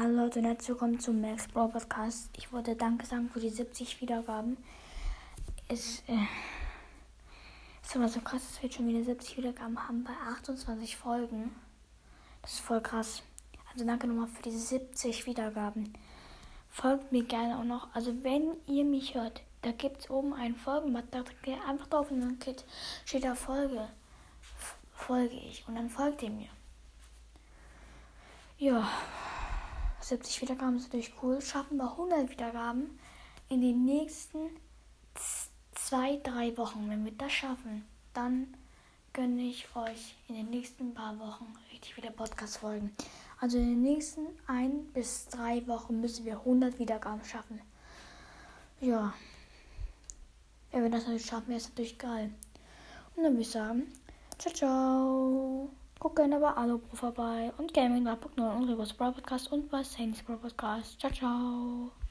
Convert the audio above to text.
Hallo Leute und herzlich willkommen zum Max Brawl Podcast. Ich wollte Danke sagen für die 70 Wiedergaben. Es äh, ist aber so krass, dass wir schon wieder 70 Wiedergaben haben bei 28 Folgen. Das ist voll krass. Also danke nochmal für diese 70 Wiedergaben. Folgt mir gerne auch noch. Also wenn ihr mich hört, da gibt es oben einen Folgenbutton. Da drückt ihr einfach drauf und dann steht da Folge. Folge ich. Und dann folgt ihr mir. Ja. 70 Wiedergaben ist natürlich cool. Schaffen wir 100 Wiedergaben in den nächsten zwei, drei Wochen. Wenn wir das schaffen, dann gönne ich euch in den nächsten paar Wochen richtig wieder Podcast folgen. Also in den nächsten ein bis drei Wochen müssen wir 100 Wiedergaben schaffen. Ja. Wenn wir das natürlich schaffen, wäre es natürlich geil. Und dann würde ich sagen, ciao, ciao. Guck gerne bei Alobro vorbei und Gaming 3.0 und Brawl Podcast und bei Saints Brawl Podcast. Ciao, ciao.